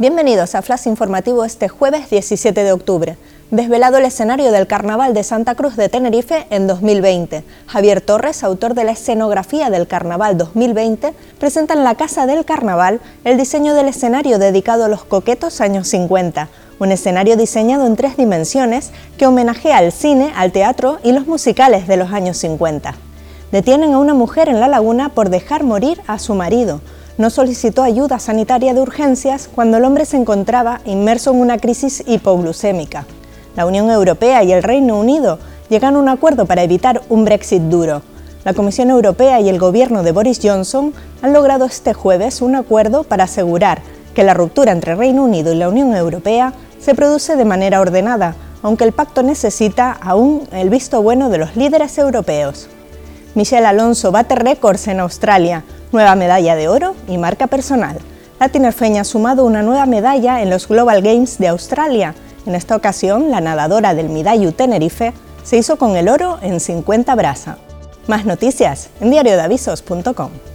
Bienvenidos a Flash Informativo este jueves 17 de octubre. Desvelado el escenario del Carnaval de Santa Cruz de Tenerife en 2020. Javier Torres, autor de la escenografía del Carnaval 2020, presenta en la Casa del Carnaval el diseño del escenario dedicado a los coquetos años 50, un escenario diseñado en tres dimensiones que homenajea al cine, al teatro y los musicales de los años 50. Detienen a una mujer en la laguna por dejar morir a su marido no solicitó ayuda sanitaria de urgencias cuando el hombre se encontraba inmerso en una crisis hipoglucémica. La Unión Europea y el Reino Unido llegan a un acuerdo para evitar un Brexit duro. La Comisión Europea y el gobierno de Boris Johnson han logrado este jueves un acuerdo para asegurar que la ruptura entre Reino Unido y la Unión Europea se produce de manera ordenada, aunque el pacto necesita aún el visto bueno de los líderes europeos. Michelle Alonso bate récords en Australia, nueva medalla de oro y marca personal. La tinerfeña ha sumado una nueva medalla en los Global Games de Australia. En esta ocasión, la nadadora del Midayu Tenerife se hizo con el oro en 50 brasa. Más noticias en diariodavisos.com.